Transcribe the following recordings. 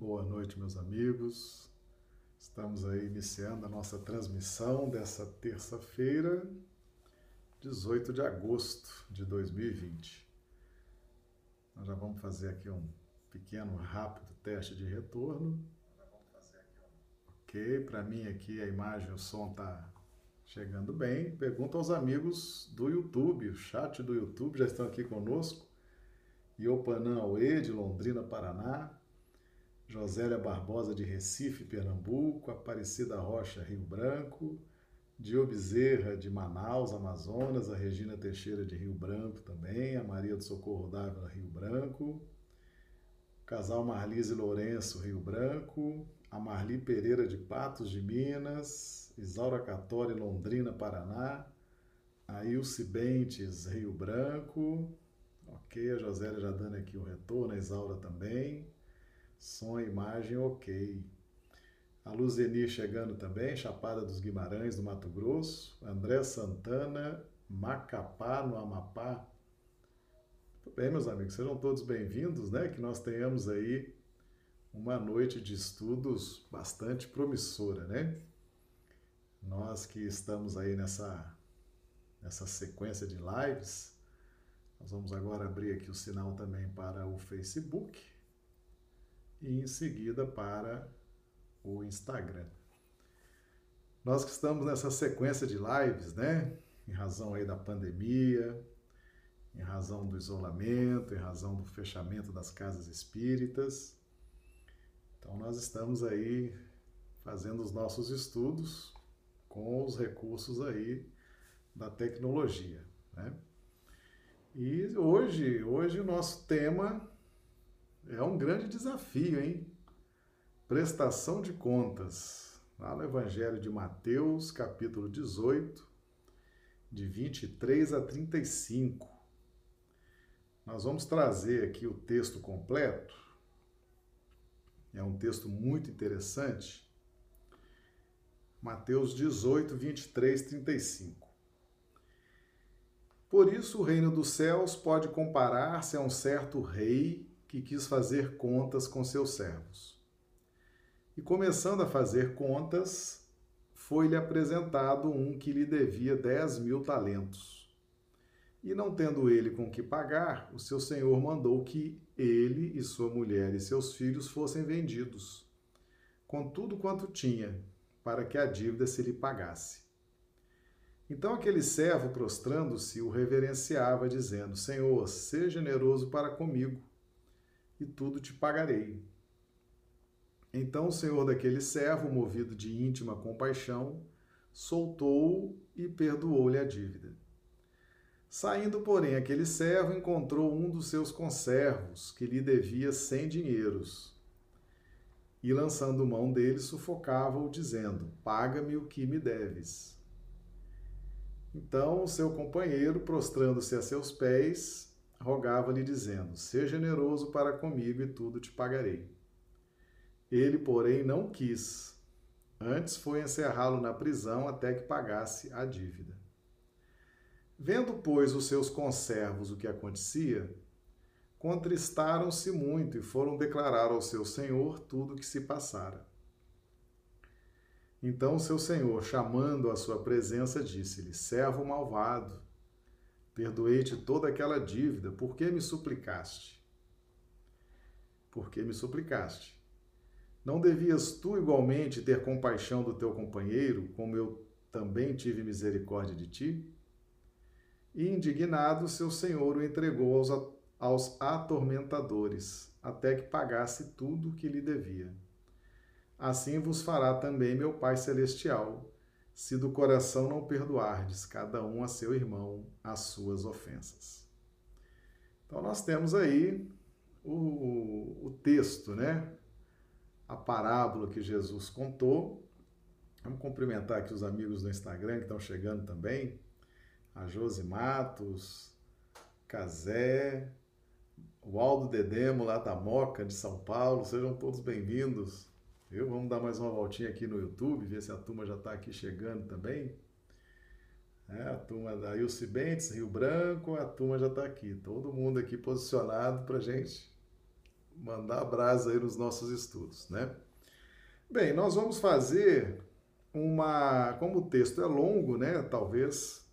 Boa noite, meus amigos. Estamos aí iniciando a nossa transmissão dessa terça-feira, 18 de agosto de 2020. Nós já vamos fazer aqui um pequeno, rápido teste de retorno. Ok, para mim aqui a imagem o som tá chegando bem. Pergunta aos amigos do YouTube, o chat do YouTube já estão aqui conosco. Iopanã Aue, de Londrina, Paraná. Josélia Barbosa de Recife, Pernambuco, Aparecida Rocha, Rio Branco, Dio Bezerra de Manaus, Amazonas, a Regina Teixeira de Rio Branco também, a Maria do Socorro Dávila, Rio Branco, casal Marlise Lourenço, Rio Branco, a Marli Pereira de Patos de Minas, Isaura Catori, Londrina, Paraná, a Ilse Bentes, Rio Branco, ok, a Josélia já dando aqui o retorno, a Isaura também, Som imagem ok. A Luzeni chegando também, Chapada dos Guimarães, do Mato Grosso. André Santana, Macapá, no Amapá. Muito bem, meus amigos, sejam todos bem-vindos, né? Que nós tenhamos aí uma noite de estudos bastante promissora, né? Nós que estamos aí nessa, nessa sequência de lives, nós vamos agora abrir aqui o sinal também para o Facebook e em seguida para o Instagram. Nós que estamos nessa sequência de lives, né? Em razão aí da pandemia, em razão do isolamento, em razão do fechamento das casas espíritas. Então nós estamos aí fazendo os nossos estudos com os recursos aí da tecnologia, né? E hoje, hoje o nosso tema é um grande desafio, hein? Prestação de contas. Lá no Evangelho de Mateus, capítulo 18, de 23 a 35. Nós vamos trazer aqui o texto completo. É um texto muito interessante. Mateus 18, 23, 35. Por isso, o reino dos céus pode comparar-se a um certo rei que quis fazer contas com seus servos. E começando a fazer contas, foi-lhe apresentado um que lhe devia dez mil talentos. E não tendo ele com que pagar, o seu senhor mandou que ele e sua mulher e seus filhos fossem vendidos, com tudo quanto tinha, para que a dívida se lhe pagasse. Então aquele servo, prostrando-se, o reverenciava, dizendo: Senhor, seja generoso para comigo e tudo te pagarei. Então o senhor daquele servo, movido de íntima compaixão, soltou-o e perdoou-lhe a dívida. Saindo, porém, aquele servo encontrou um dos seus conservos, que lhe devia cem dinheiros. E, lançando mão dele, sufocava-o, dizendo: Paga-me o que me deves. Então o seu companheiro, prostrando-se a seus pés, rogava-lhe, dizendo: Seja generoso para comigo e tudo te pagarei. Ele, porém, não quis. Antes foi encerrá-lo na prisão até que pagasse a dívida. Vendo, pois, os seus conservos o que acontecia, contristaram-se muito e foram declarar ao seu senhor tudo o que se passara. Então seu senhor, chamando a sua presença, disse-lhe: Servo malvado, Perdoei-te toda aquela dívida, por que me suplicaste? Por que me suplicaste? Não devias tu igualmente ter compaixão do teu companheiro, como eu também tive misericórdia de ti? E indignado, seu senhor o entregou aos, aos atormentadores, até que pagasse tudo o que lhe devia. Assim vos fará também meu Pai Celestial, se do coração não perdoardes cada um a seu irmão as suas ofensas. Então nós temos aí o, o texto, né? A parábola que Jesus contou. Vamos cumprimentar aqui os amigos do Instagram que estão chegando também. A Josi Matos, Cazé, o Aldo Dedemo lá da Moca, de São Paulo. Sejam todos bem-vindos. Viu? Vamos dar mais uma voltinha aqui no YouTube, ver se a turma já está aqui chegando também. É, a turma da Ilse Bentes, Rio Branco, a turma já está aqui. Todo mundo aqui posicionado para gente mandar brasa aí nos nossos estudos, né? Bem, nós vamos fazer uma, como o texto é longo, né? Talvez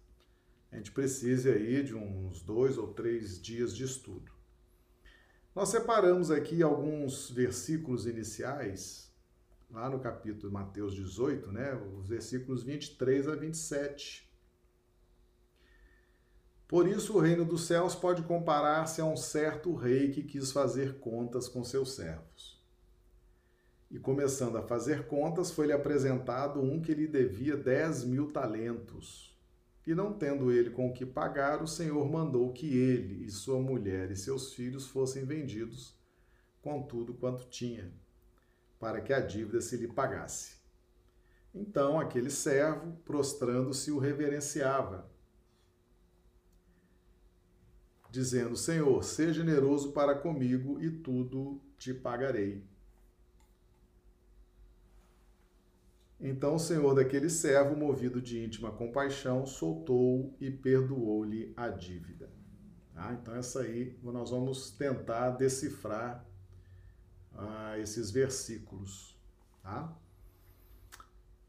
a gente precise aí de uns dois ou três dias de estudo. Nós separamos aqui alguns versículos iniciais, lá no capítulo Mateus 18, né? Os versículos 23 a 27. Por isso, o reino dos céus pode comparar-se a um certo rei que quis fazer contas com seus servos. E começando a fazer contas, foi-lhe apresentado um que lhe devia dez mil talentos. E não tendo ele com o que pagar, o Senhor mandou que ele e sua mulher e seus filhos fossem vendidos com tudo quanto tinha, para que a dívida se lhe pagasse. Então aquele servo, prostrando-se, o reverenciava, dizendo: Senhor, seja generoso para comigo e tudo te pagarei. Então o senhor daquele servo, movido de íntima compaixão, soltou e perdoou-lhe a dívida. Ah, então, essa aí nós vamos tentar decifrar ah, esses versículos. Tá?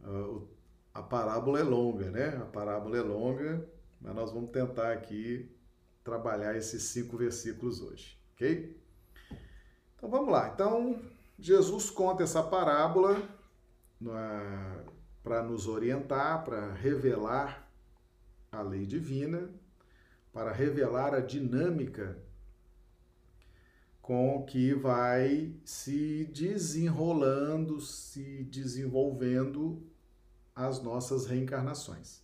Ah, a parábola é longa, né? A parábola é longa, mas nós vamos tentar aqui trabalhar esses cinco versículos hoje, ok? Então vamos lá. Então, Jesus conta essa parábola para nos orientar, para revelar a lei divina, para revelar a dinâmica com que vai se desenrolando, se desenvolvendo as nossas reencarnações.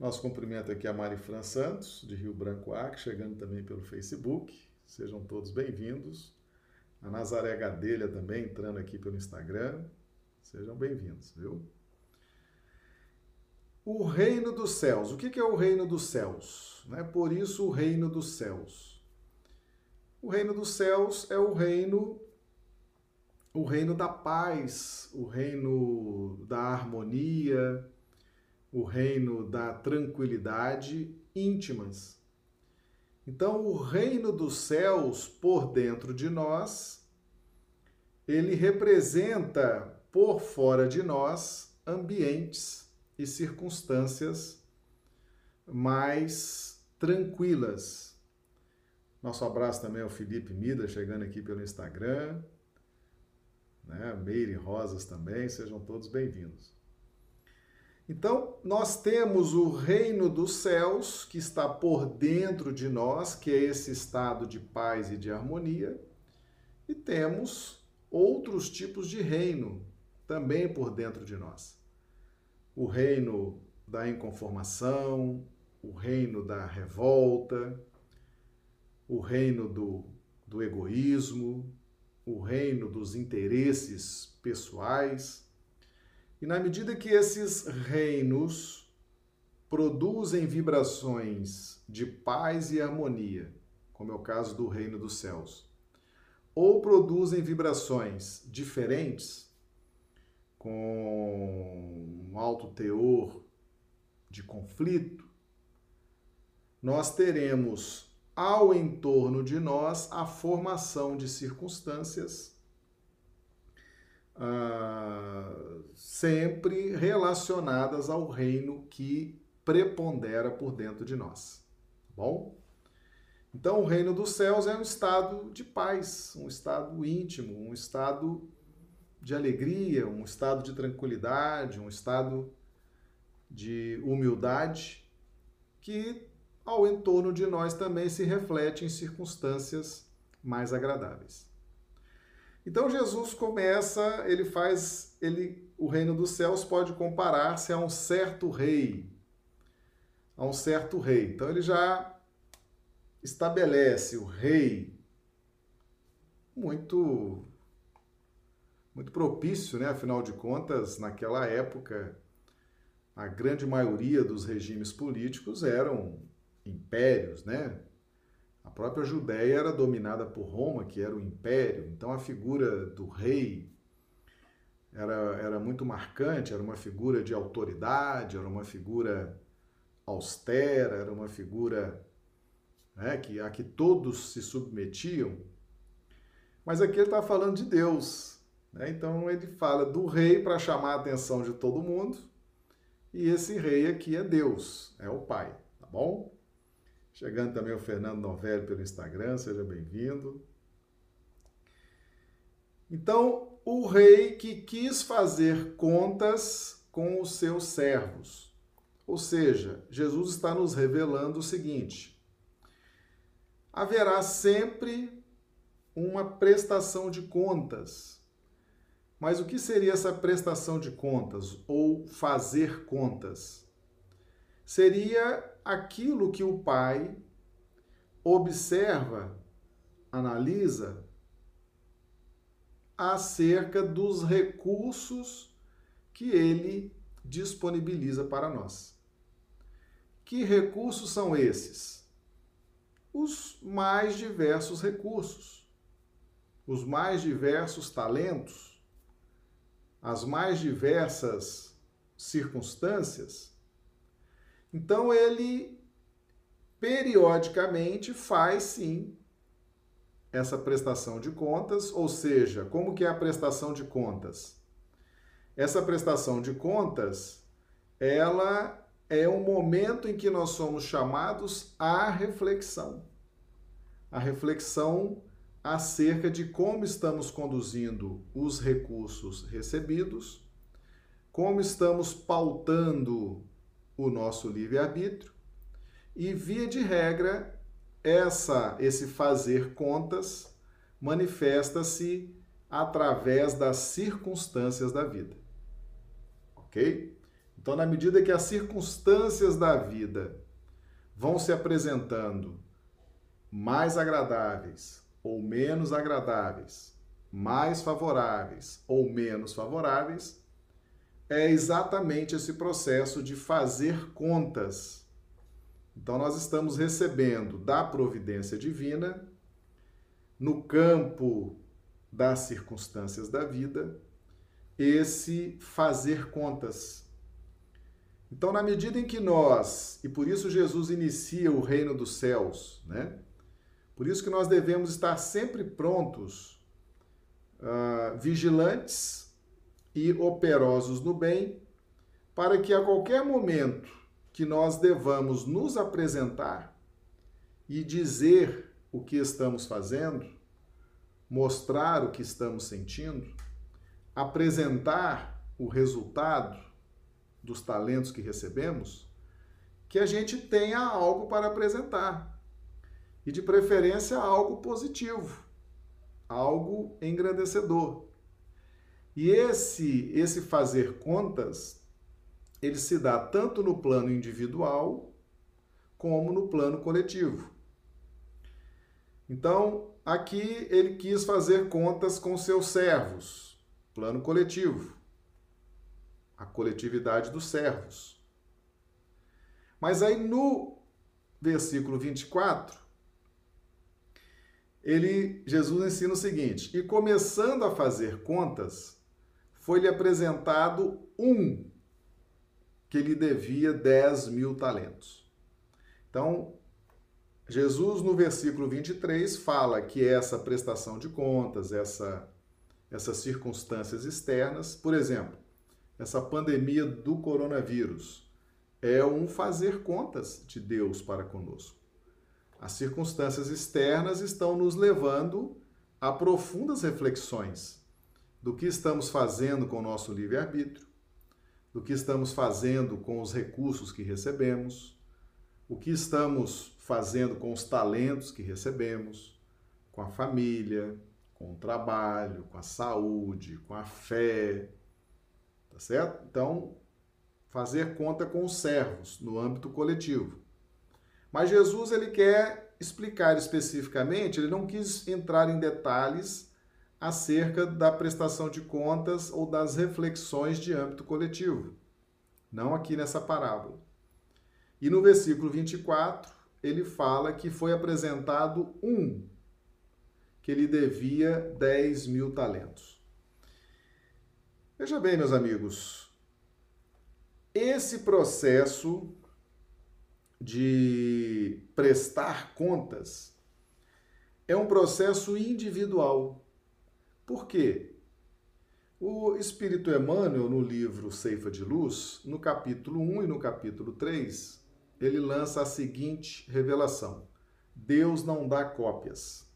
Nosso cumprimento aqui a Mari Fran Santos, de Rio Branco Acre, chegando também pelo Facebook. Sejam todos bem-vindos. A Nazaré Gadelha também entrando aqui pelo Instagram. Sejam bem-vindos, viu? O reino dos céus. O que é o reino dos céus? Né? Por isso, o reino dos céus. O reino dos céus é o reino o reino da paz, o reino da harmonia, o reino da tranquilidade íntimas. Então, o reino dos céus por dentro de nós, ele representa por fora de nós ambientes e circunstâncias mais tranquilas. Nosso abraço também ao Felipe Mida, chegando aqui pelo Instagram. Né? Meire Rosas também, sejam todos bem-vindos. Então, nós temos o reino dos céus que está por dentro de nós, que é esse estado de paz e de harmonia, e temos outros tipos de reino, também por dentro de nós. O reino da inconformação, o reino da revolta, o reino do, do egoísmo, o reino dos interesses pessoais. E na medida que esses reinos produzem vibrações de paz e harmonia, como é o caso do reino dos céus, ou produzem vibrações diferentes, com um alto teor de conflito, nós teremos ao entorno de nós a formação de circunstâncias ah, sempre relacionadas ao reino que prepondera por dentro de nós. Tá bom? Então, o reino dos céus é um estado de paz, um estado íntimo, um estado de alegria, um estado de tranquilidade, um estado de humildade que ao entorno de nós também se reflete em circunstâncias mais agradáveis. Então Jesus começa, ele faz, ele o reino dos céus pode comparar-se a um certo rei, a um certo rei. Então ele já estabelece o rei muito muito propício, né? Afinal de contas, naquela época, a grande maioria dos regimes políticos eram impérios, né? A própria Judéia era dominada por Roma, que era o império. Então a figura do rei era, era muito marcante, era uma figura de autoridade, era uma figura austera, era uma figura né, que, a que todos se submetiam. Mas aqui ele está falando de Deus. Né? Então ele fala do rei para chamar a atenção de todo mundo. E esse rei aqui é Deus, é o Pai, tá bom? Chegando também o Fernando Novelli pelo Instagram, seja bem-vindo. Então, o rei que quis fazer contas com os seus servos. Ou seja, Jesus está nos revelando o seguinte: haverá sempre uma prestação de contas. Mas o que seria essa prestação de contas ou fazer contas? Seria aquilo que o pai observa, analisa acerca dos recursos que ele disponibiliza para nós. Que recursos são esses? Os mais diversos recursos, os mais diversos talentos, as mais diversas circunstâncias. Então ele periodicamente faz sim essa prestação de contas, ou seja, como que é a prestação de contas? Essa prestação de contas, ela é um momento em que nós somos chamados à reflexão. A reflexão acerca de como estamos conduzindo os recursos recebidos, como estamos pautando o nosso livre-arbítrio e, via de regra, essa esse fazer contas manifesta-se através das circunstâncias da vida. OK? Então, na medida que as circunstâncias da vida vão se apresentando mais agradáveis ou menos agradáveis, mais favoráveis ou menos favoráveis, é exatamente esse processo de fazer contas então, nós estamos recebendo da providência divina, no campo das circunstâncias da vida, esse fazer contas. Então, na medida em que nós, e por isso Jesus inicia o reino dos céus, né? Por isso que nós devemos estar sempre prontos, uh, vigilantes e operosos no bem, para que a qualquer momento que nós devamos nos apresentar e dizer o que estamos fazendo, mostrar o que estamos sentindo, apresentar o resultado dos talentos que recebemos, que a gente tenha algo para apresentar. E de preferência algo positivo, algo engrandecedor. E esse esse fazer contas ele se dá tanto no plano individual como no plano coletivo. Então, aqui ele quis fazer contas com seus servos, plano coletivo, a coletividade dos servos. Mas aí no versículo 24, ele Jesus ensina o seguinte: "E começando a fazer contas, foi-lhe apresentado um que lhe devia 10 mil talentos. Então, Jesus, no versículo 23, fala que essa prestação de contas, essa, essas circunstâncias externas, por exemplo, essa pandemia do coronavírus, é um fazer contas de Deus para conosco. As circunstâncias externas estão nos levando a profundas reflexões do que estamos fazendo com o nosso livre-arbítrio, do que estamos fazendo com os recursos que recebemos, o que estamos fazendo com os talentos que recebemos, com a família, com o trabalho, com a saúde, com a fé, tá certo? Então, fazer conta com os servos no âmbito coletivo. Mas Jesus ele quer explicar especificamente, ele não quis entrar em detalhes acerca da prestação de contas ou das reflexões de âmbito coletivo. Não aqui nessa parábola. E no versículo 24, ele fala que foi apresentado um que ele devia 10 mil talentos. Veja bem, meus amigos, esse processo de prestar contas é um processo individual Por quê? O Espírito Emmanuel, no livro Ceifa de Luz, no capítulo 1 e no capítulo 3, ele lança a seguinte revelação: Deus não dá cópias.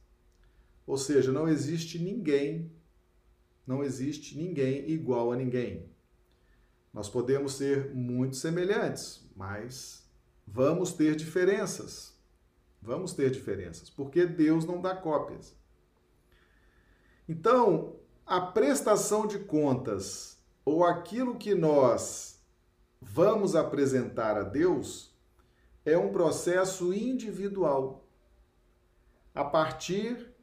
Ou seja, não existe ninguém, não existe ninguém igual a ninguém. Nós podemos ser muito semelhantes, mas vamos ter diferenças. Vamos ter diferenças, porque Deus não dá cópias. Então, a prestação de contas ou aquilo que nós vamos apresentar a Deus é um processo individual, a partir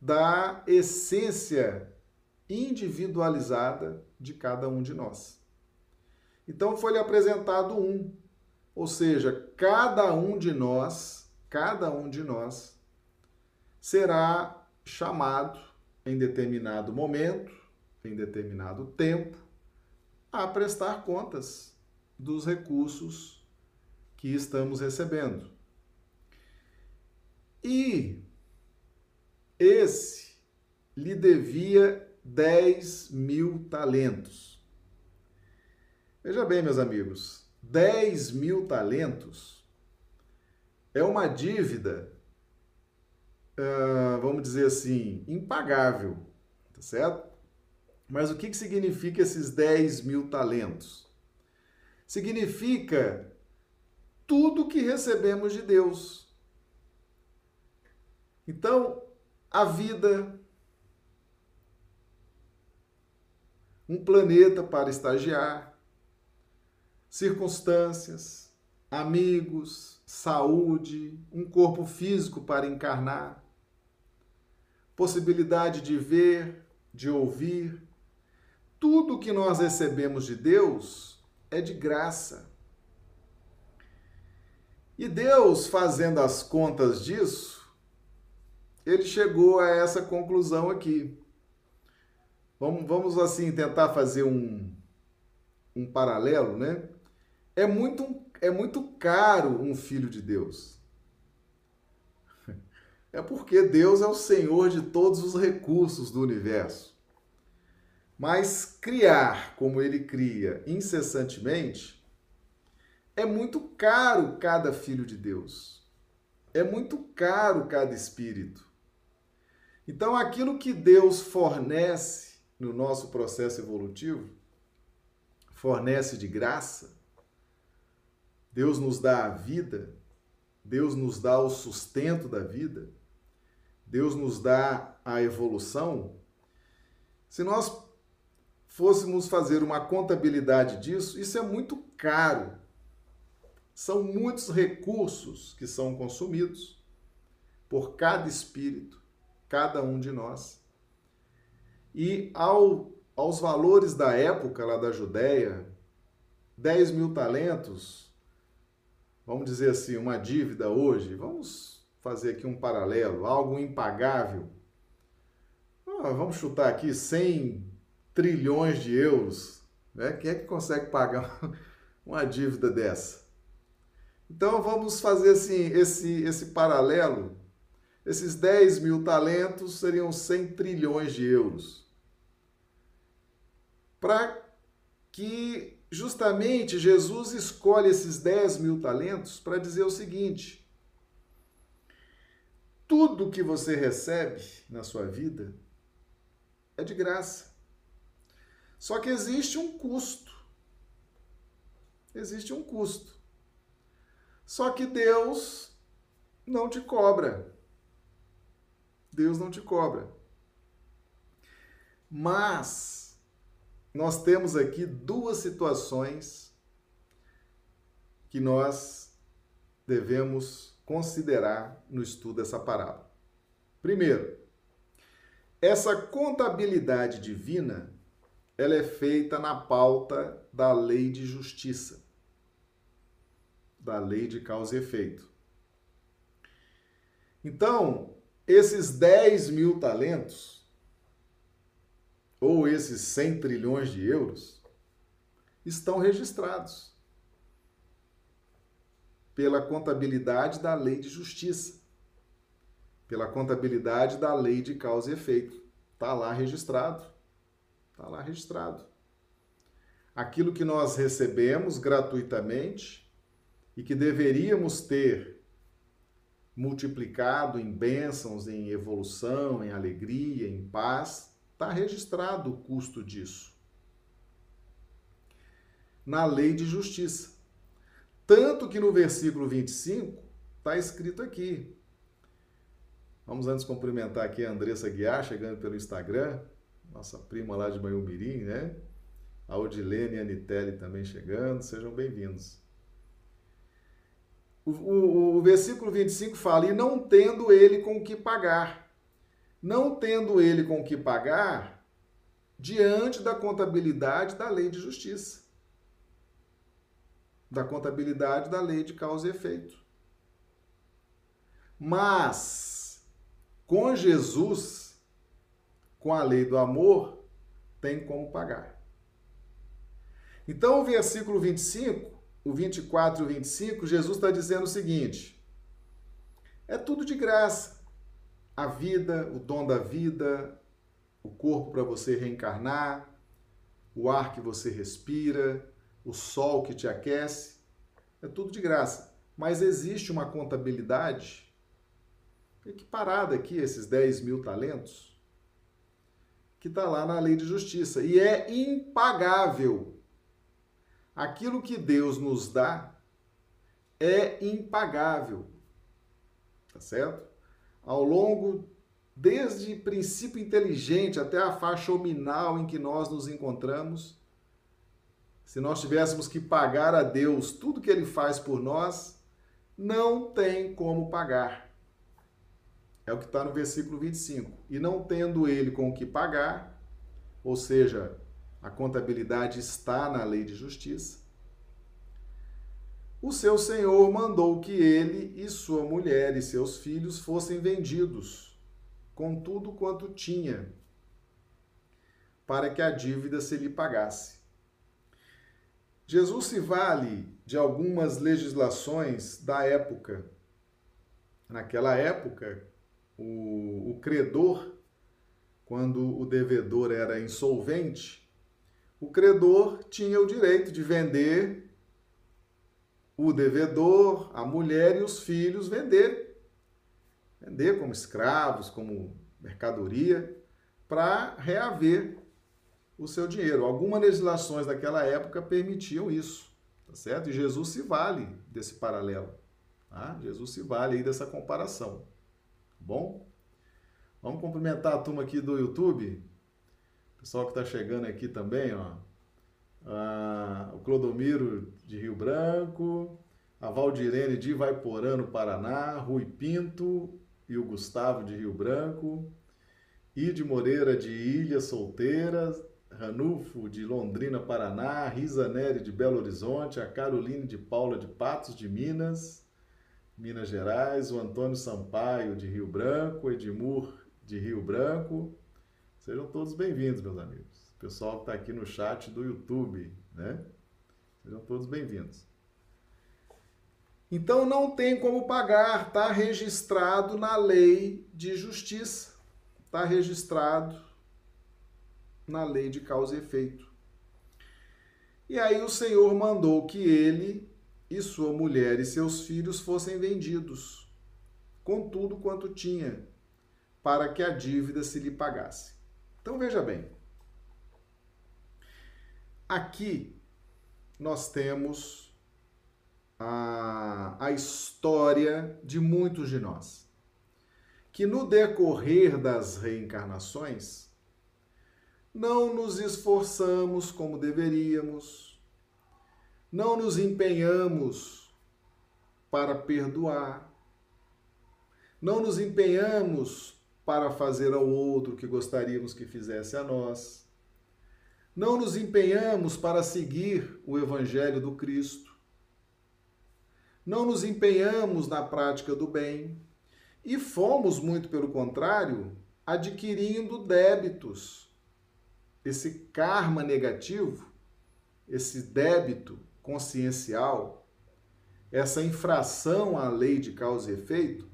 da essência individualizada de cada um de nós. Então foi-lhe apresentado um, ou seja, cada um de nós, cada um de nós será chamado em determinado momento, em determinado tempo, a prestar contas dos recursos que estamos recebendo. E esse lhe devia 10 mil talentos. Veja bem, meus amigos, 10 mil talentos é uma dívida uh, vamos dizer assim, impagável, tá certo? Mas o que, que significa esses 10 mil talentos? Significa tudo que recebemos de Deus. Então, a vida, um planeta para estagiar, circunstâncias, amigos, saúde, um corpo físico para encarnar, possibilidade de ver, de ouvir. Tudo que nós recebemos de Deus é de graça. E Deus, fazendo as contas disso, ele chegou a essa conclusão aqui. Vamos, vamos assim tentar fazer um, um paralelo, né? É muito, é muito caro um filho de Deus. É porque Deus é o Senhor de todos os recursos do universo. Mas criar como ele cria incessantemente é muito caro cada filho de Deus. É muito caro cada espírito. Então, aquilo que Deus fornece no nosso processo evolutivo, fornece de graça, Deus nos dá a vida, Deus nos dá o sustento da vida Deus nos dá a evolução, se nós fôssemos fazer uma contabilidade disso, isso é muito caro. São muitos recursos que são consumidos por cada espírito, cada um de nós. E ao, aos valores da época lá da Judéia, 10 mil talentos, vamos dizer assim, uma dívida hoje, vamos fazer aqui um paralelo, algo impagável. Ah, vamos chutar aqui 100 trilhões de euros. Né? Quem é que consegue pagar uma dívida dessa? Então vamos fazer assim, esse, esse paralelo. Esses 10 mil talentos seriam 100 trilhões de euros. Para que justamente Jesus escolhe esses 10 mil talentos para dizer o seguinte: tudo que você recebe na sua vida é de graça. Só que existe um custo. Existe um custo. Só que Deus não te cobra. Deus não te cobra. Mas nós temos aqui duas situações que nós devemos considerar no estudo dessa parábola. Primeiro, essa contabilidade divina, ela é feita na pauta da lei de justiça, da lei de causa e efeito. Então, esses 10 mil talentos, ou esses 100 trilhões de euros, estão registrados pela contabilidade da lei de justiça, pela contabilidade da lei de causa e efeito. Está lá registrado. Está lá registrado. Aquilo que nós recebemos gratuitamente e que deveríamos ter multiplicado em bênçãos, em evolução, em alegria, em paz, está registrado o custo disso. Na lei de justiça. Tanto que no versículo 25 está escrito aqui. Vamos antes cumprimentar aqui a Andressa Guiar, chegando pelo Instagram, nossa prima lá de Mirim, né? A Odilene e a Anitelli também chegando, sejam bem-vindos. O, o, o, versículo 25 fala: E não tendo ele com o que pagar. Não tendo ele com o que pagar, diante da contabilidade da lei de justiça. Da contabilidade da lei de causa e efeito. Mas, com Jesus, com a lei do amor, tem como pagar. Então, o versículo 25 o 24 e o 25, Jesus está dizendo o seguinte: é tudo de graça. A vida, o dom da vida, o corpo para você reencarnar, o ar que você respira, o sol que te aquece, é tudo de graça. Mas existe uma contabilidade equiparada aqui, esses 10 mil talentos, que está lá na lei de justiça. E é impagável aquilo que Deus nos dá é impagável. Tá certo? Ao longo, desde princípio inteligente até a faixa nominal em que nós nos encontramos, se nós tivéssemos que pagar a Deus tudo que ele faz por nós, não tem como pagar. É o que está no versículo 25. E não tendo ele com o que pagar, ou seja, a contabilidade está na lei de justiça. O seu senhor mandou que ele e sua mulher e seus filhos fossem vendidos, com tudo quanto tinha, para que a dívida se lhe pagasse. Jesus se vale de algumas legislações da época. Naquela época, o, o credor, quando o devedor era insolvente, o credor tinha o direito de vender o devedor, a mulher e os filhos vender. Vender como escravos, como mercadoria, para reaver o seu dinheiro. Algumas legislações daquela época permitiam isso, tá certo? E Jesus se vale desse paralelo. Tá? Jesus se vale aí dessa comparação. Tá bom? Vamos cumprimentar a turma aqui do YouTube. Pessoal que está chegando aqui também, ó. Ah, o Clodomiro de Rio Branco, a Valdirene de Vaiporã, no Paraná, Rui Pinto e o Gustavo de Rio Branco, Ide Moreira de Ilha Solteira, Ranulfo de Londrina, Paraná, Risa Neri de Belo Horizonte, a Caroline de Paula de Patos de Minas, Minas Gerais, o Antônio Sampaio de Rio Branco, Edmur de Rio Branco, Sejam todos bem-vindos, meus amigos. O pessoal que está aqui no chat do YouTube, né? Sejam todos bem-vindos. Então não tem como pagar, está registrado na lei de justiça, está registrado na lei de causa e efeito. E aí o Senhor mandou que ele e sua mulher e seus filhos fossem vendidos, com tudo quanto tinha, para que a dívida se lhe pagasse. Então veja bem. Aqui nós temos a, a história de muitos de nós, que no decorrer das reencarnações não nos esforçamos como deveríamos, não nos empenhamos para perdoar, não nos empenhamos para fazer ao outro o que gostaríamos que fizesse a nós. Não nos empenhamos para seguir o Evangelho do Cristo. Não nos empenhamos na prática do bem. E fomos, muito pelo contrário, adquirindo débitos. Esse karma negativo, esse débito consciencial, essa infração à lei de causa e efeito,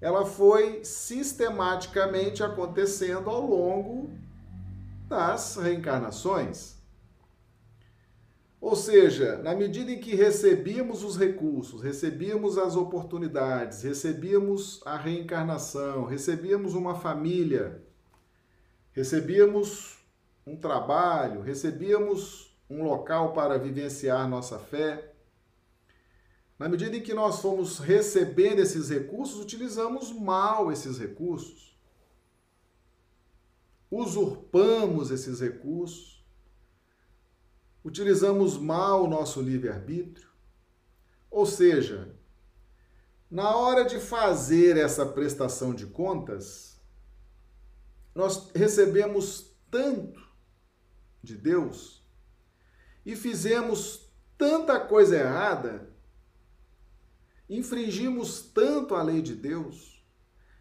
ela foi sistematicamente acontecendo ao longo das reencarnações. Ou seja, na medida em que recebíamos os recursos, recebíamos as oportunidades, recebíamos a reencarnação, recebíamos uma família, recebíamos um trabalho, recebíamos um local para vivenciar nossa fé, na medida em que nós fomos recebendo esses recursos, utilizamos mal esses recursos, usurpamos esses recursos, utilizamos mal o nosso livre-arbítrio. Ou seja, na hora de fazer essa prestação de contas, nós recebemos tanto de Deus e fizemos tanta coisa errada infringimos tanto a lei de Deus,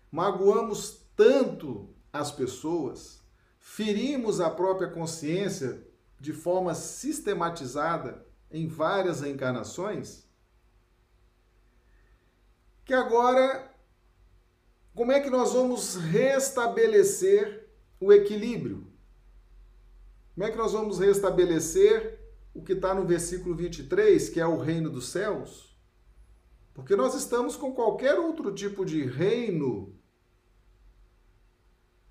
magoamos tanto as pessoas, ferimos a própria consciência de forma sistematizada em várias reencarnações, que agora como é que nós vamos restabelecer o equilíbrio? Como é que nós vamos restabelecer o que está no versículo 23, que é o reino dos céus? Porque nós estamos com qualquer outro tipo de reino.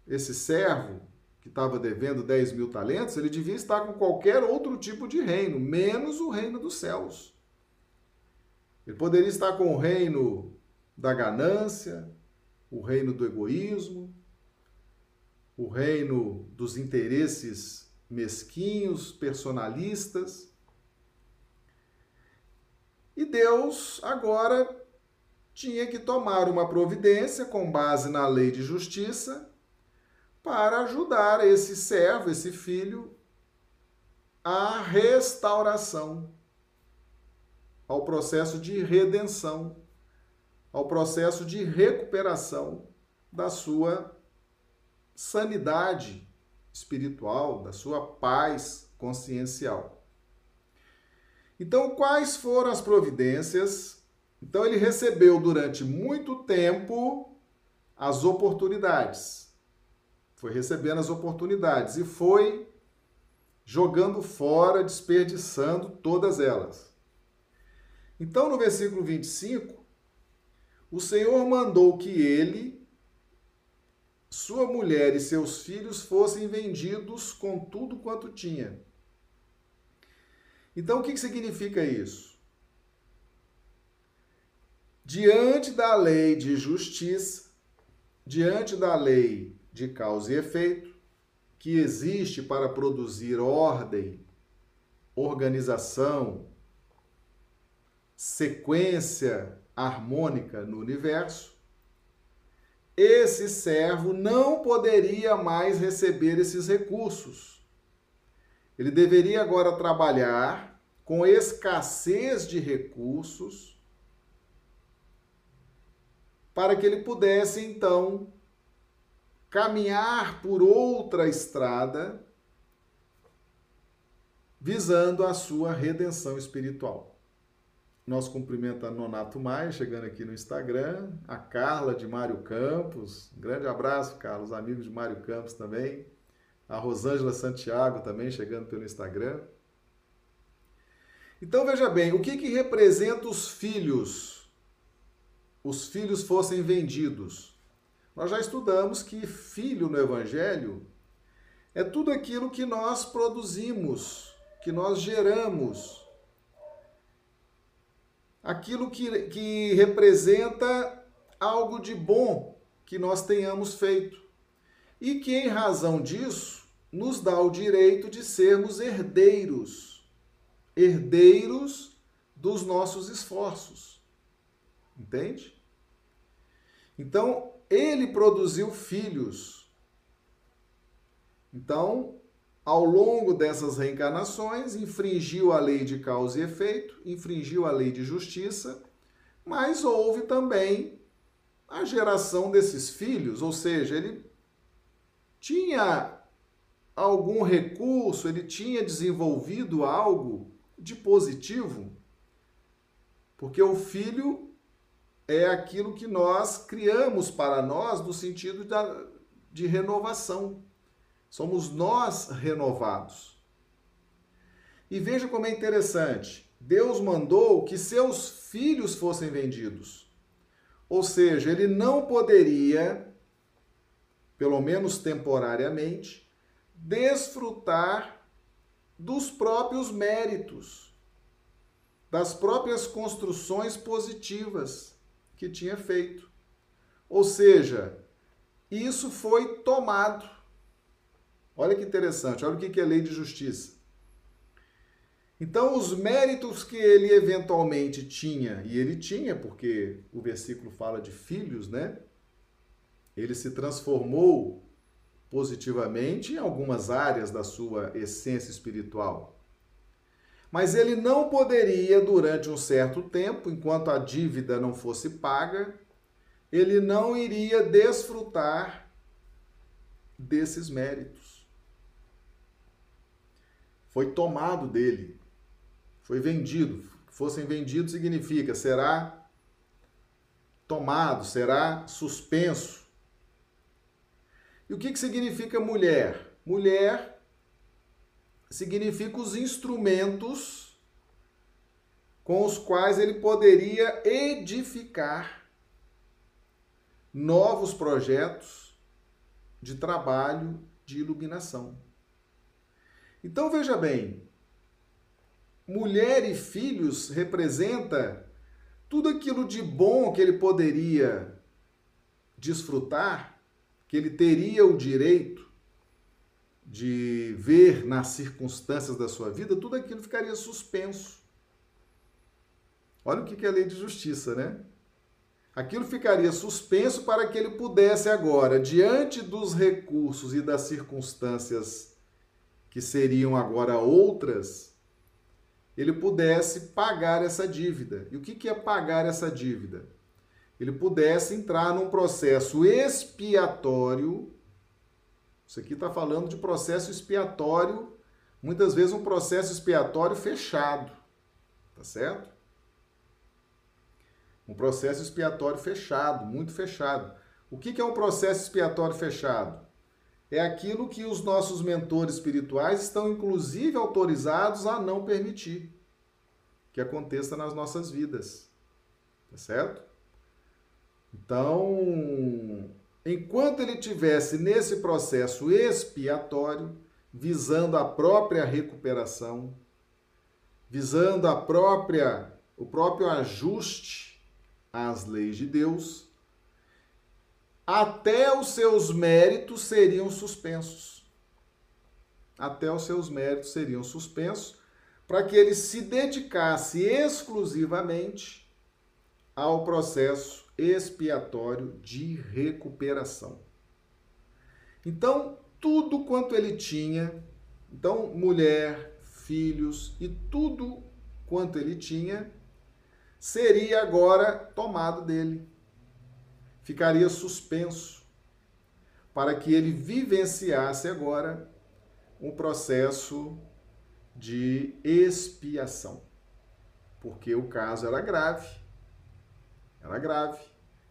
Esse servo que estava devendo 10 mil talentos, ele devia estar com qualquer outro tipo de reino, menos o reino dos céus. Ele poderia estar com o reino da ganância, o reino do egoísmo, o reino dos interesses mesquinhos, personalistas. E Deus agora tinha que tomar uma providência com base na lei de justiça para ajudar esse servo, esse filho, à restauração, ao processo de redenção, ao processo de recuperação da sua sanidade espiritual, da sua paz consciencial. Então, quais foram as providências? Então, ele recebeu durante muito tempo as oportunidades. Foi recebendo as oportunidades e foi jogando fora, desperdiçando todas elas. Então, no versículo 25, o Senhor mandou que ele, sua mulher e seus filhos fossem vendidos com tudo quanto tinha então, o que significa isso? Diante da lei de justiça, diante da lei de causa e efeito, que existe para produzir ordem, organização, sequência harmônica no universo, esse servo não poderia mais receber esses recursos ele deveria agora trabalhar com escassez de recursos para que ele pudesse então caminhar por outra estrada visando a sua redenção espiritual. Nós cumprimentamos a Nonato Maia, chegando aqui no Instagram, a Carla de Mário Campos, grande abraço, Carlos, amigos de Mário Campos também, a Rosângela Santiago também chegando pelo Instagram. Então veja bem, o que, que representa os filhos? Os filhos fossem vendidos. Nós já estudamos que filho no Evangelho é tudo aquilo que nós produzimos, que nós geramos. Aquilo que, que representa algo de bom que nós tenhamos feito e que, em razão disso, nos dá o direito de sermos herdeiros, herdeiros dos nossos esforços. Entende? Então, ele produziu filhos. Então, ao longo dessas reencarnações, infringiu a lei de causa e efeito, infringiu a lei de justiça, mas houve também a geração desses filhos, ou seja, ele tinha algum recurso, ele tinha desenvolvido algo de positivo, porque o filho é aquilo que nós criamos para nós no sentido da, de renovação. Somos nós renovados. E veja como é interessante. Deus mandou que seus filhos fossem vendidos. Ou seja, ele não poderia, pelo menos temporariamente, desfrutar dos próprios méritos, das próprias construções positivas que tinha feito. Ou seja, isso foi tomado. Olha que interessante, olha o que é lei de justiça. Então, os méritos que ele eventualmente tinha, e ele tinha, porque o versículo fala de filhos, né? Ele se transformou positivamente em algumas áreas da sua essência espiritual. Mas ele não poderia, durante um certo tempo, enquanto a dívida não fosse paga, ele não iria desfrutar desses méritos. Foi tomado dele foi vendido. Fossem vendidos significa será tomado, será suspenso. E o que, que significa mulher? Mulher significa os instrumentos com os quais ele poderia edificar novos projetos de trabalho de iluminação. Então veja bem, mulher e filhos representa tudo aquilo de bom que ele poderia desfrutar, que ele teria o direito de ver nas circunstâncias da sua vida, tudo aquilo ficaria suspenso. Olha o que é a lei de justiça, né? Aquilo ficaria suspenso para que ele pudesse agora, diante dos recursos e das circunstâncias que seriam agora outras, ele pudesse pagar essa dívida. E o que é pagar essa dívida? Ele pudesse entrar num processo expiatório. Isso aqui está falando de processo expiatório, muitas vezes um processo expiatório fechado. Tá certo? Um processo expiatório fechado, muito fechado. O que é um processo expiatório fechado? É aquilo que os nossos mentores espirituais estão inclusive autorizados a não permitir que aconteça nas nossas vidas. Tá certo? Então, enquanto ele tivesse nesse processo expiatório, visando a própria recuperação, visando a própria o próprio ajuste às leis de Deus, até os seus méritos seriam suspensos. Até os seus méritos seriam suspensos, para que ele se dedicasse exclusivamente ao processo expiatório de recuperação. Então, tudo quanto ele tinha, então, mulher, filhos e tudo quanto ele tinha, seria agora tomado dele ficaria suspenso para que ele vivenciasse agora um processo de expiação. Porque o caso era grave. Era grave.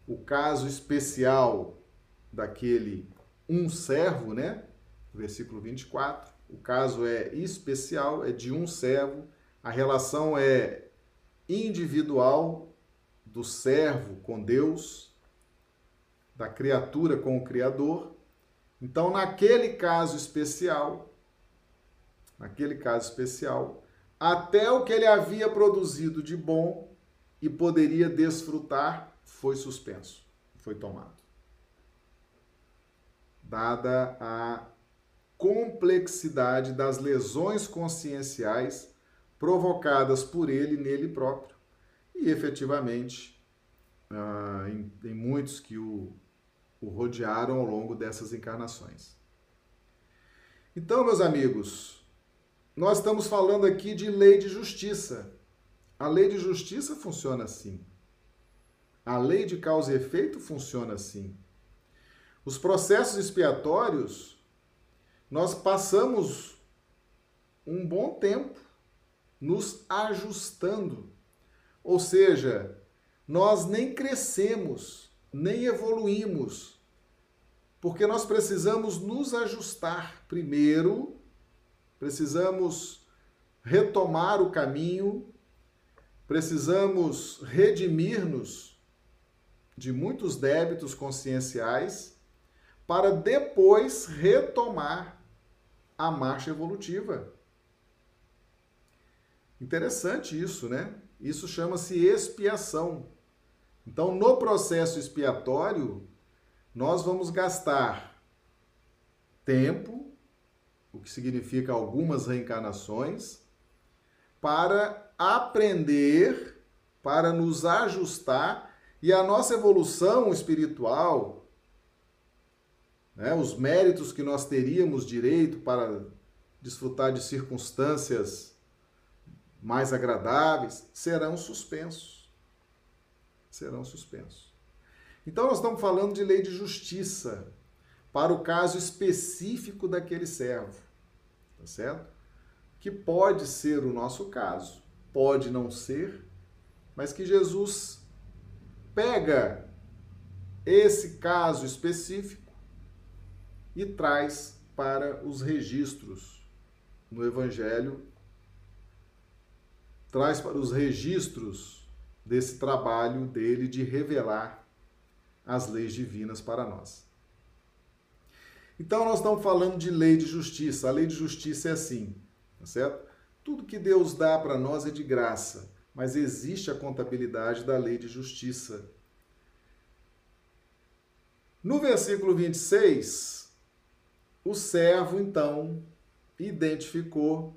O caso especial daquele um servo, né? Versículo 24. O caso é especial, é de um servo. A relação é individual do servo com Deus, da criatura com o Criador. Então, naquele caso especial, naquele caso especial, até o que ele havia produzido de bom e poderia desfrutar foi suspenso, foi tomado. Dada a complexidade das lesões conscienciais provocadas por ele nele próprio e efetivamente ah, em, em muitos que o o rodearam ao longo dessas encarnações. Então, meus amigos, nós estamos falando aqui de lei de justiça. A lei de justiça funciona assim. A lei de causa e efeito funciona assim. Os processos expiatórios, nós passamos um bom tempo nos ajustando. Ou seja, nós nem crescemos, nem evoluímos, porque nós precisamos nos ajustar primeiro, precisamos retomar o caminho, precisamos redimir-nos de muitos débitos conscienciais para depois retomar a marcha evolutiva. Interessante isso, né? Isso chama-se expiação. Então, no processo expiatório, nós vamos gastar tempo, o que significa algumas reencarnações, para aprender, para nos ajustar e a nossa evolução espiritual, né, os méritos que nós teríamos direito para desfrutar de circunstâncias mais agradáveis, serão suspensos. Serão suspensos. Então, nós estamos falando de lei de justiça para o caso específico daquele servo, tá certo? Que pode ser o nosso caso, pode não ser, mas que Jesus pega esse caso específico e traz para os registros no Evangelho traz para os registros desse trabalho dele de revelar as leis divinas para nós. Então nós estamos falando de lei de justiça. A lei de justiça é assim, tá certo? Tudo que Deus dá para nós é de graça, mas existe a contabilidade da lei de justiça. No versículo 26, o servo então identificou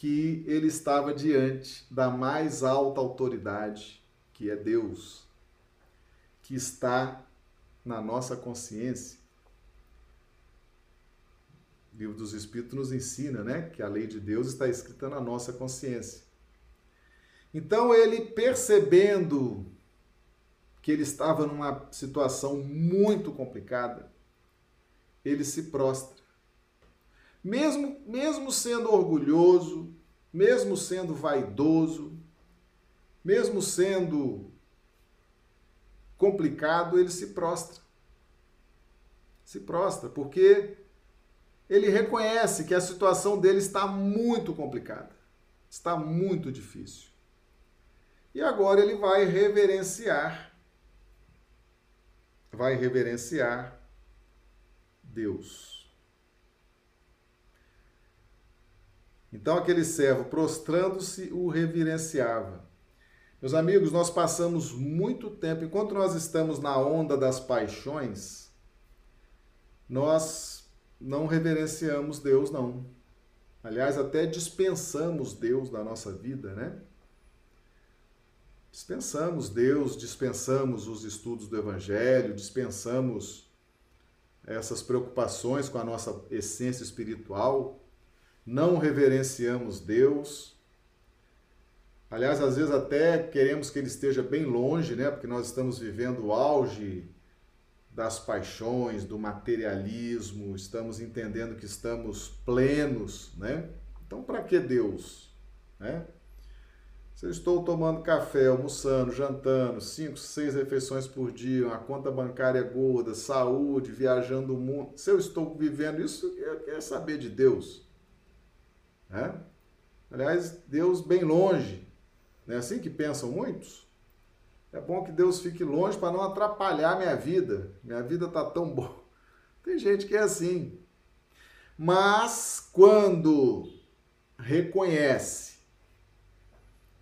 que ele estava diante da mais alta autoridade, que é Deus, que está na nossa consciência. O livro dos Espíritos nos ensina, né, que a lei de Deus está escrita na nossa consciência. Então ele percebendo que ele estava numa situação muito complicada, ele se prostra mesmo, mesmo sendo orgulhoso, mesmo sendo vaidoso, mesmo sendo complicado, ele se prostra. Se prostra, porque ele reconhece que a situação dele está muito complicada, está muito difícil. E agora ele vai reverenciar, vai reverenciar Deus. Então aquele servo, prostrando-se, o reverenciava. Meus amigos, nós passamos muito tempo, enquanto nós estamos na onda das paixões, nós não reverenciamos Deus, não. Aliás, até dispensamos Deus da nossa vida, né? Dispensamos Deus, dispensamos os estudos do Evangelho, dispensamos essas preocupações com a nossa essência espiritual não reverenciamos Deus. Aliás, às vezes até queremos que ele esteja bem longe, né? Porque nós estamos vivendo o auge das paixões, do materialismo, estamos entendendo que estamos plenos, né? Então, para que Deus, né? Se eu estou tomando café, almoçando, jantando, cinco, seis refeições por dia, uma conta bancária gorda, saúde, viajando o mundo, se eu estou vivendo isso, eu quero saber de Deus. Né? Aliás, Deus bem longe. Não é assim que pensam muitos? É bom que Deus fique longe para não atrapalhar minha vida. Minha vida está tão boa. Tem gente que é assim. Mas quando reconhece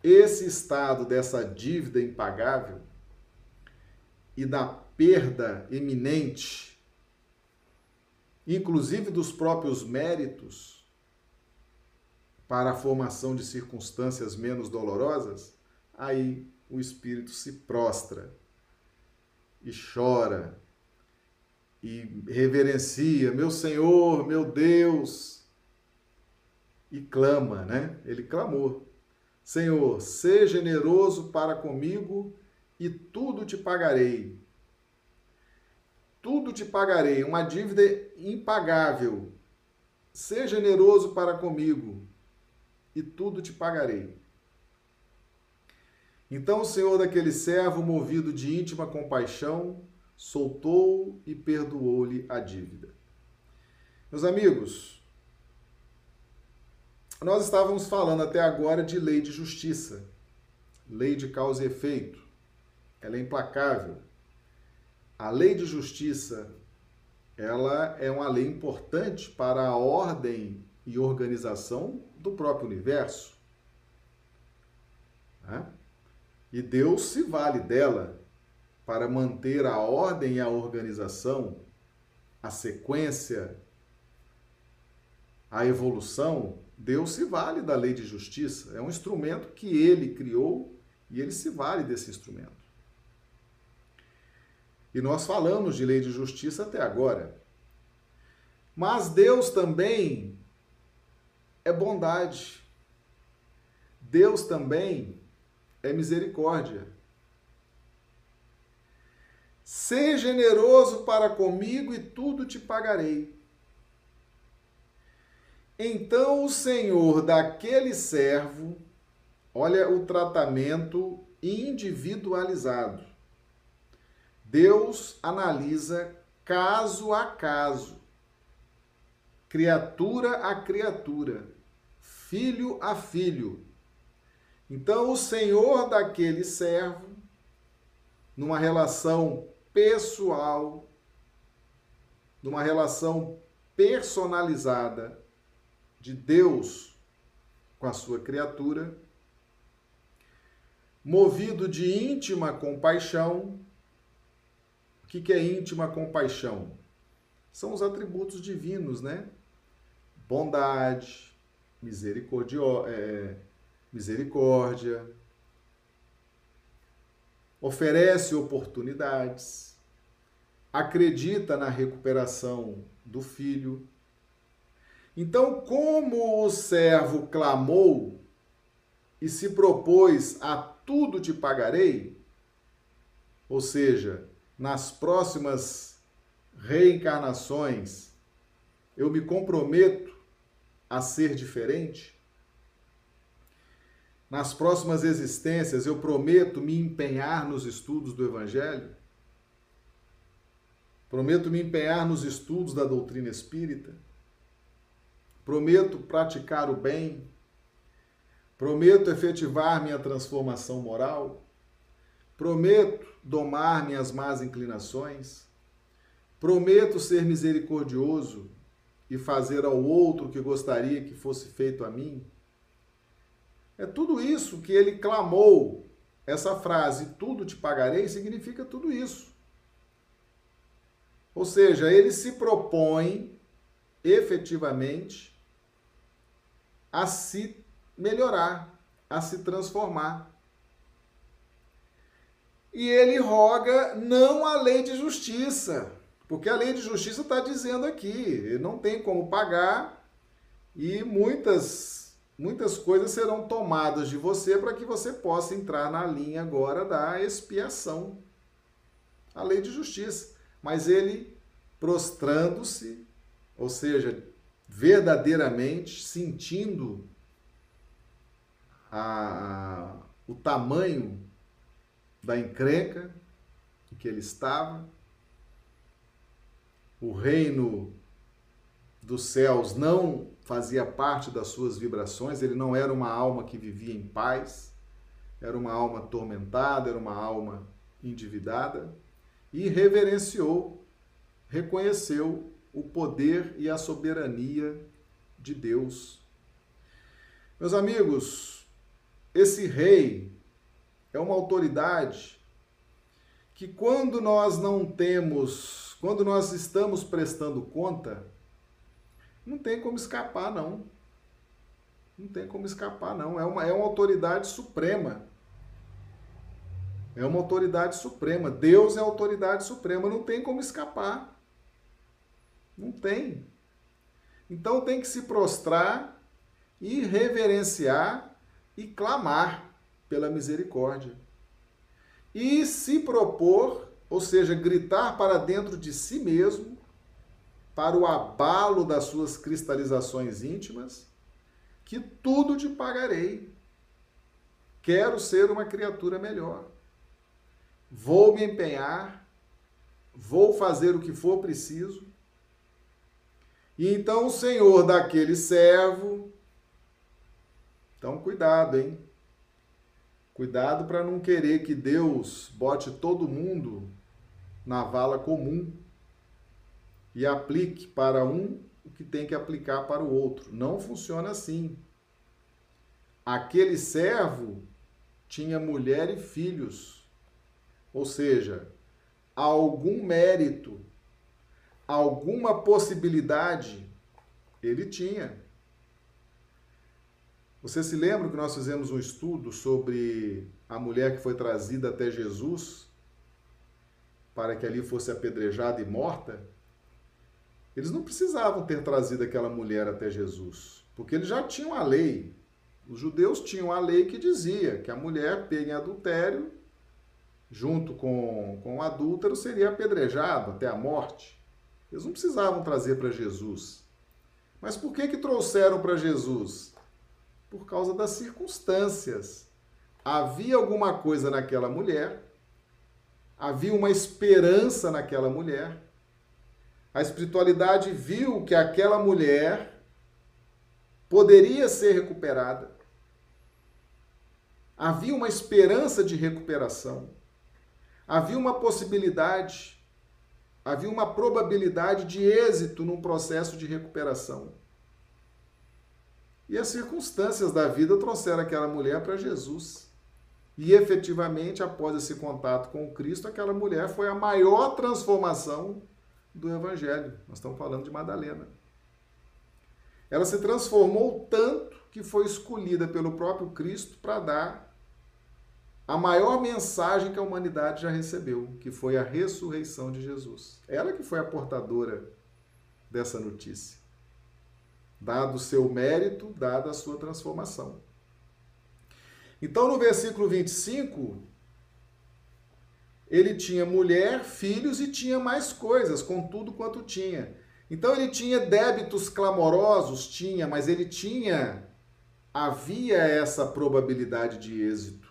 esse estado dessa dívida impagável e da perda iminente, inclusive dos próprios méritos, para a formação de circunstâncias menos dolorosas, aí o espírito se prostra e chora e reverencia, meu Senhor, meu Deus, e clama, né? Ele clamou: Senhor, seja generoso para comigo e tudo te pagarei. Tudo te pagarei, uma dívida impagável. Seja generoso para comigo e tudo te pagarei. Então o senhor daquele servo, movido de íntima compaixão, soltou e perdoou-lhe a dívida. Meus amigos, nós estávamos falando até agora de lei de justiça, lei de causa e efeito. Ela é implacável. A lei de justiça, ela é uma lei importante para a ordem e organização do próprio universo. Né? E Deus se vale dela para manter a ordem e a organização, a sequência, a evolução. Deus se vale da lei de justiça. É um instrumento que ele criou e ele se vale desse instrumento. E nós falamos de lei de justiça até agora. Mas Deus também é bondade. Deus também é misericórdia. Sê generoso para comigo e tudo te pagarei. Então o Senhor daquele servo, olha o tratamento individualizado. Deus analisa caso a caso, criatura a criatura, filho a filho. Então, o senhor daquele servo, numa relação pessoal, numa relação personalizada de Deus com a sua criatura, movido de íntima compaixão, o que, é íntima compaixão? São os atributos divinos, né? Bondade, é, misericórdia, oferece oportunidades, acredita na recuperação do filho. Então, como o servo clamou e se propôs a tudo te pagarei, ou seja, nas próximas reencarnações, eu me comprometo a ser diferente? Nas próximas existências, eu prometo me empenhar nos estudos do Evangelho? Prometo me empenhar nos estudos da doutrina espírita? Prometo praticar o bem? Prometo efetivar minha transformação moral? Prometo domar minhas más inclinações. Prometo ser misericordioso e fazer ao outro o que gostaria que fosse feito a mim. É tudo isso que ele clamou. Essa frase, tudo te pagarei, significa tudo isso. Ou seja, ele se propõe efetivamente a se melhorar, a se transformar. E ele roga não a lei de justiça, porque a lei de justiça está dizendo aqui, não tem como pagar e muitas muitas coisas serão tomadas de você para que você possa entrar na linha agora da expiação. A lei de justiça. Mas ele prostrando-se, ou seja, verdadeiramente sentindo a, a, o tamanho da encrenca em que ele estava. O reino dos céus não fazia parte das suas vibrações, ele não era uma alma que vivia em paz, era uma alma atormentada, era uma alma endividada, e reverenciou, reconheceu o poder e a soberania de Deus. Meus amigos, esse rei é uma autoridade que quando nós não temos, quando nós estamos prestando conta, não tem como escapar não. Não tem como escapar não. É uma, é uma autoridade suprema. É uma autoridade suprema. Deus é autoridade suprema. Não tem como escapar. Não tem. Então tem que se prostrar e reverenciar e clamar pela misericórdia. E se propor, ou seja, gritar para dentro de si mesmo, para o abalo das suas cristalizações íntimas, que tudo te pagarei. quero ser uma criatura melhor. Vou me empenhar, vou fazer o que for preciso. E então o senhor daquele servo. Então, cuidado, hein? Cuidado para não querer que Deus bote todo mundo na vala comum e aplique para um o que tem que aplicar para o outro. Não funciona assim. Aquele servo tinha mulher e filhos, ou seja, algum mérito, alguma possibilidade ele tinha. Você se lembra que nós fizemos um estudo sobre a mulher que foi trazida até Jesus para que ali fosse apedrejada e morta? Eles não precisavam ter trazido aquela mulher até Jesus, porque eles já tinham a lei. Os judeus tinham a lei que dizia que a mulher pega em adultério, junto com, com o adúltero, seria apedrejado até a morte. Eles não precisavam trazer para Jesus. Mas por que que trouxeram para Jesus? por causa das circunstâncias. Havia alguma coisa naquela mulher, havia uma esperança naquela mulher. A espiritualidade viu que aquela mulher poderia ser recuperada. Havia uma esperança de recuperação. Havia uma possibilidade, havia uma probabilidade de êxito num processo de recuperação. E as circunstâncias da vida trouxeram aquela mulher para Jesus. E efetivamente, após esse contato com Cristo, aquela mulher foi a maior transformação do Evangelho. Nós estamos falando de Madalena. Ela se transformou tanto que foi escolhida pelo próprio Cristo para dar a maior mensagem que a humanidade já recebeu, que foi a ressurreição de Jesus. Ela que foi a portadora dessa notícia dado o seu mérito, dada a sua transformação. Então, no versículo 25, ele tinha mulher, filhos e tinha mais coisas, com tudo quanto tinha. Então, ele tinha débitos clamorosos? Tinha, mas ele tinha, havia essa probabilidade de êxito.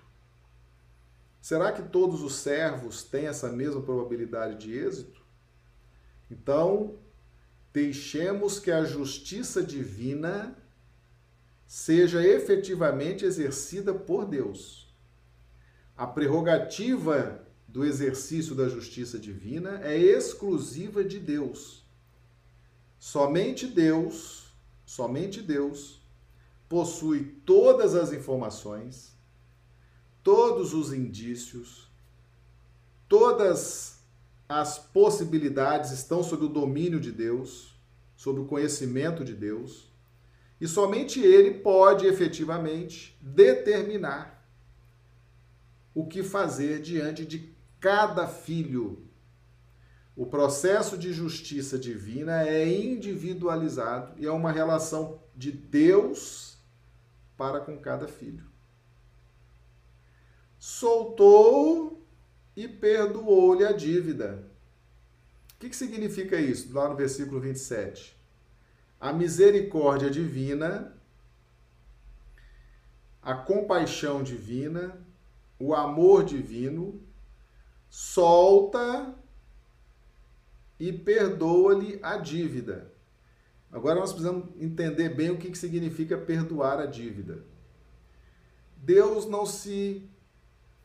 Será que todos os servos têm essa mesma probabilidade de êxito? Então, deixemos que a justiça divina seja efetivamente exercida por Deus. A prerrogativa do exercício da justiça divina é exclusiva de Deus. Somente Deus, somente Deus possui todas as informações, todos os indícios, todas as possibilidades estão sob o domínio de Deus, sob o conhecimento de Deus, e somente Ele pode efetivamente determinar o que fazer diante de cada filho. O processo de justiça divina é individualizado e é uma relação de Deus para com cada filho. Soltou e perdoou-lhe a dívida. O que, significa isso? Lá no versículo 27. A misericórdia divina, a compaixão divina, o amor divino, solta e perdoa-lhe a dívida. Agora nós precisamos entender bem o que, significa perdoar a dívida. Deus não se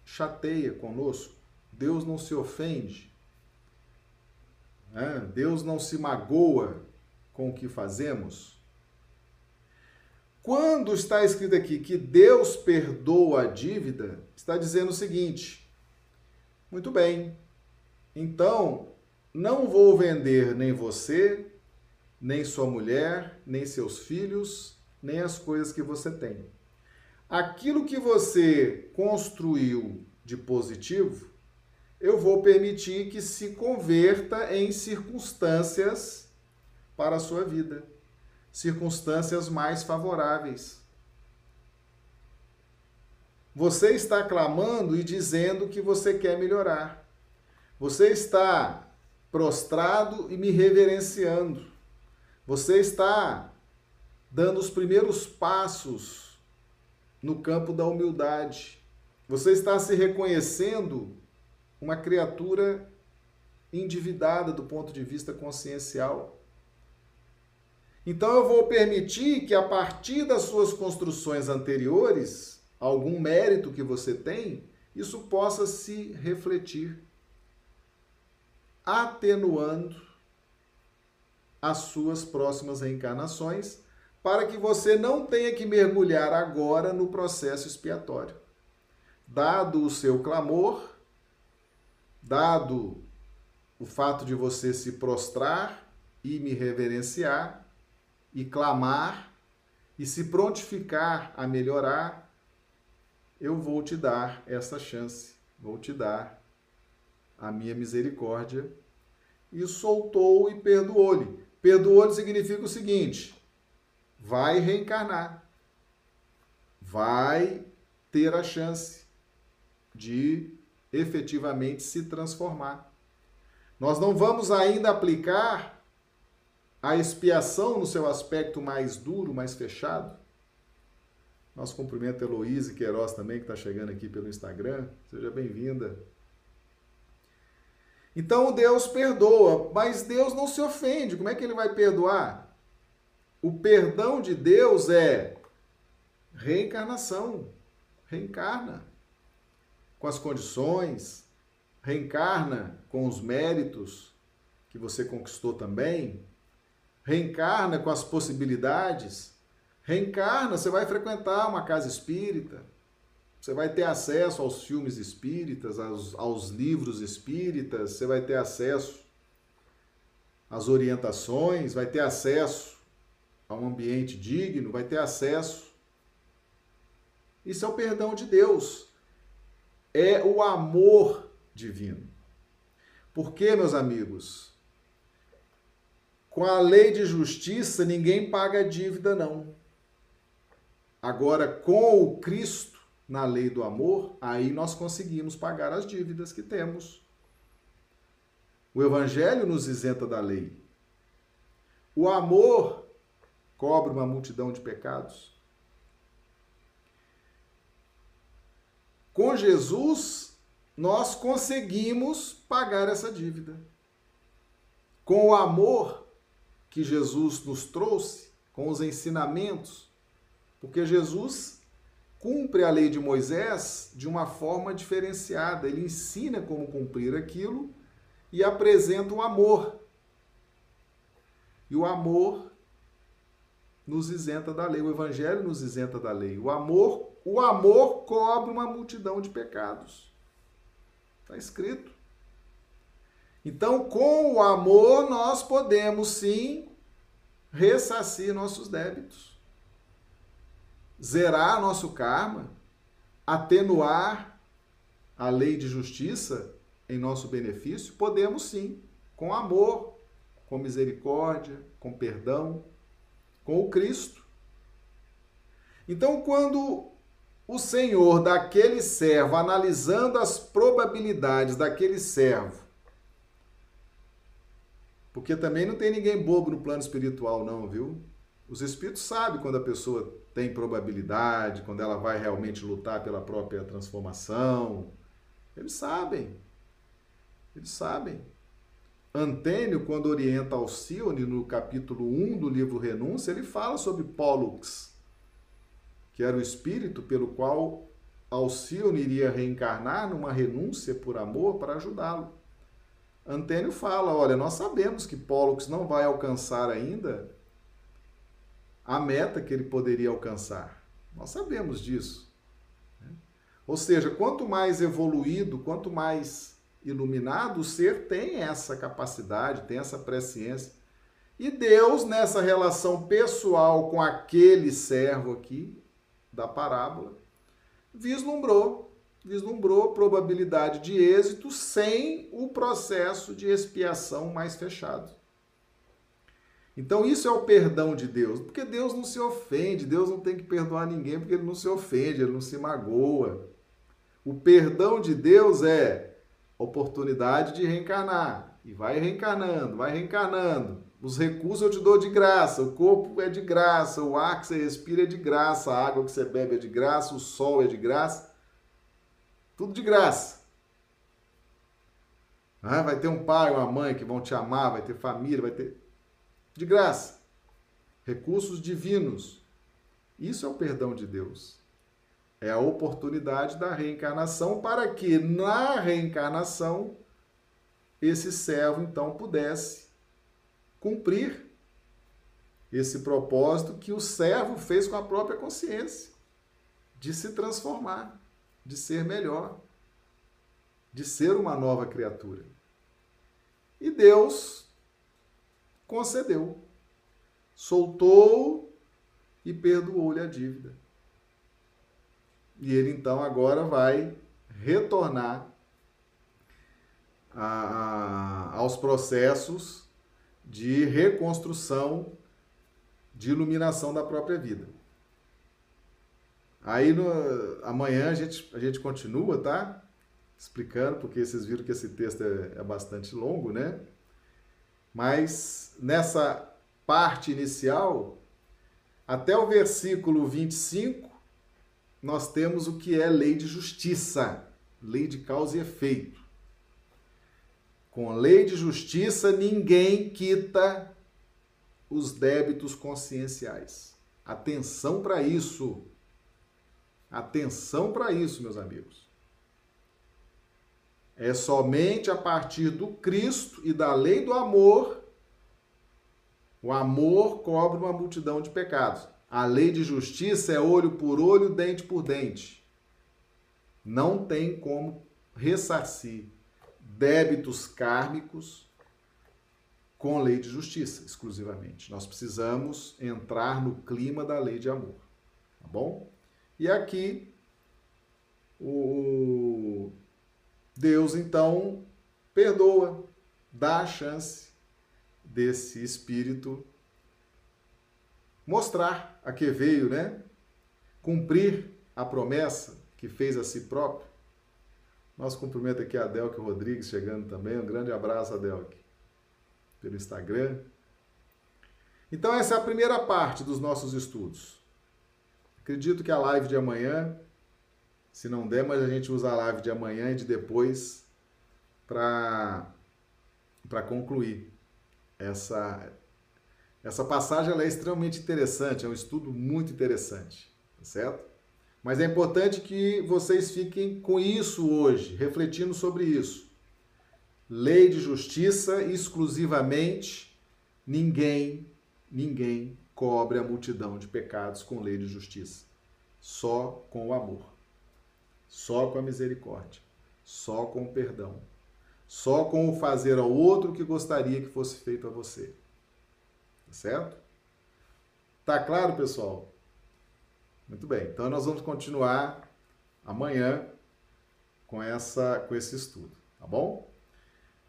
chateia conosco. Deus não se ofende? Deus não se magoa com o que fazemos. Quando está escrito aqui que Deus perdoa a dívida, está dizendo o seguinte: muito bem, então não vou vender nem você, nem sua mulher, nem seus filhos, nem as coisas que você tem. Aquilo que você construiu de positivo, eu vou permitir que se converta em circunstâncias para a sua vida, circunstâncias mais favoráveis. Você está clamando e dizendo que você quer melhorar. Você está prostrado e me reverenciando. Você está dando os primeiros passos no campo da humildade Você está se reconhecendo uma criatura endividada do ponto de vista consciencial. Então eu vou permitir que a partir das suas construções anteriores, algum mérito que você tem, isso possa se refletir, atenuando as suas próximas reencarnações, para que você não tenha que mergulhar agora no processo expiatório. Dado o seu clamor, dado o fato de você se prostrar e me reverenciar e clamar e se prontificar a melhorar, eu vou te dar essa chance, vou te dar a minha misericórdia. E soltou e perdoou-lhe. Perdoou-lhe significa o seguinte: vai reencarnar, vai ter a chance de efetivamente se transformar. Nós não vamos ainda aplicar a expiação no seu aspecto mais duro, mais fechado. Nosso cumprimento a Heloíse Queiroz também, que está chegando aqui pelo Instagram. Seja bem-vinda. Então Deus perdoa, mas Deus não se ofende. Como é que ele vai perdoar? O perdão de Deus é reencarnação. Reencarna com as condições, reencarna com os méritos que você conquistou também, reencarna com as possibilidades, reencarna, você vai frequentar uma casa espírita, você vai ter acesso aos filmes espíritas, aos, aos livros espíritas, você vai ter acesso às orientações, vai ter acesso a um ambiente digno, vai ter acesso. Isso é o perdão de Deus é o amor divino. Porque, meus amigos, com a lei de justiça ninguém paga dívida, não. Agora, com o Cristo na lei do amor, aí nós conseguimos pagar as dívidas que temos. O Evangelho nos isenta da lei. O amor cobre uma multidão de pecados. Com Jesus, nós conseguimos pagar essa dívida. Com o amor que Jesus nos trouxe, com os ensinamentos, porque Jesus cumpre a lei de Moisés de uma forma diferenciada. Ele ensina como cumprir aquilo e apresenta o amor. E o amor nos isenta da lei, o evangelho nos isenta da lei. O amor o amor cobre uma multidão de pecados. Está escrito. Então, com o amor, nós podemos sim ressarcir nossos débitos, zerar nosso karma, atenuar a lei de justiça em nosso benefício. Podemos sim, com amor, com misericórdia, com perdão, com o Cristo. Então, quando o senhor daquele servo, analisando as probabilidades daquele servo, porque também não tem ninguém bobo no plano espiritual, não, viu? Os espíritos sabem quando a pessoa tem probabilidade, quando ela vai realmente lutar pela própria transformação. Eles sabem. Eles sabem. Antênio, quando orienta Alcione, no capítulo 1 do livro Renúncia, ele fala sobre Pollux que era o espírito pelo qual Alcione iria reencarnar numa renúncia por amor para ajudá-lo. Antênio fala: olha, nós sabemos que Pollux não vai alcançar ainda a meta que ele poderia alcançar. Nós sabemos disso. Né? Ou seja, quanto mais evoluído, quanto mais iluminado, o ser tem essa capacidade, tem essa presciência. E Deus, nessa relação pessoal com aquele servo aqui, da parábola, vislumbrou, vislumbrou probabilidade de êxito sem o processo de expiação mais fechado. Então isso é o perdão de Deus, porque Deus não se ofende, Deus não tem que perdoar ninguém porque ele não se ofende, ele não se magoa. O perdão de Deus é oportunidade de reencarnar e vai reencarnando, vai reencarnando. Os recursos eu te dou de graça, o corpo é de graça, o ar que você respira é de graça, a água que você bebe é de graça, o sol é de graça. Tudo de graça. Ah, vai ter um pai, uma mãe que vão te amar, vai ter família, vai ter. De graça. Recursos divinos. Isso é o perdão de Deus. É a oportunidade da reencarnação para que na reencarnação esse servo então pudesse cumprir esse propósito que o servo fez com a própria consciência de se transformar, de ser melhor, de ser uma nova criatura. E Deus concedeu, soltou e perdoou-lhe a dívida. E ele então agora vai retornar a, a, aos processos de reconstrução, de iluminação da própria vida. Aí no, amanhã a gente, a gente continua, tá? Explicando, porque vocês viram que esse texto é, é bastante longo, né? Mas nessa parte inicial, até o versículo 25, nós temos o que é lei de justiça, lei de causa e efeito. Com lei de justiça, ninguém quita os débitos conscienciais. Atenção para isso. Atenção para isso, meus amigos. É somente a partir do Cristo e da lei do amor. O amor cobre uma multidão de pecados. A lei de justiça é olho por olho, dente por dente. Não tem como ressarcir débitos kármicos com lei de justiça, exclusivamente. Nós precisamos entrar no clima da lei de amor, tá bom? E aqui o Deus então perdoa, dá a chance desse espírito mostrar a que veio, né? Cumprir a promessa que fez a si próprio nosso cumprimento aqui a Adelque Rodrigues chegando também. Um grande abraço, Adelque, pelo Instagram. Então, essa é a primeira parte dos nossos estudos. Acredito que a live de amanhã, se não der, mas a gente usa a live de amanhã e de depois para concluir. Essa, essa passagem é extremamente interessante, é um estudo muito interessante, tá certo? Mas é importante que vocês fiquem com isso hoje, refletindo sobre isso. Lei de justiça exclusivamente, ninguém, ninguém cobre a multidão de pecados com lei de justiça. Só com o amor. Só com a misericórdia. Só com o perdão. Só com o fazer ao outro o que gostaria que fosse feito a você. Tá certo? Tá claro, pessoal? Muito bem, então nós vamos continuar amanhã com, essa, com esse estudo, tá bom?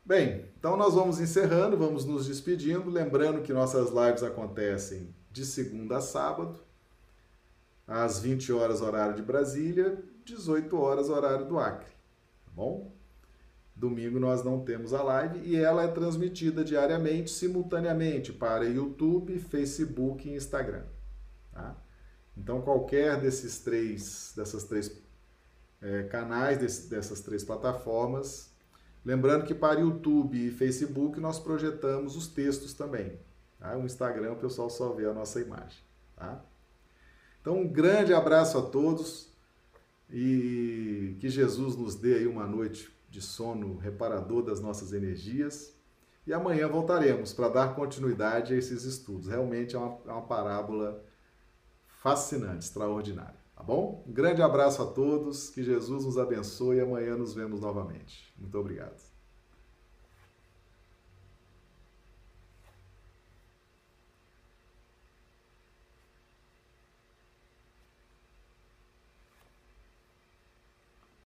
Bem, então nós vamos encerrando, vamos nos despedindo, lembrando que nossas lives acontecem de segunda a sábado, às 20 horas horário de Brasília, 18 horas horário do Acre, tá bom? Domingo nós não temos a live e ela é transmitida diariamente, simultaneamente para YouTube, Facebook e Instagram, tá? Então, qualquer desses três, dessas três é, canais, desse, dessas três plataformas, lembrando que para YouTube e Facebook nós projetamos os textos também. Tá? O Instagram o pessoal só vê a nossa imagem. Tá? Então, um grande abraço a todos e que Jesus nos dê aí uma noite de sono reparador das nossas energias. E amanhã voltaremos para dar continuidade a esses estudos. Realmente é uma, é uma parábola fascinante, extraordinário. Tá bom? Um grande abraço a todos, que Jesus nos abençoe e amanhã nos vemos novamente. Muito obrigado.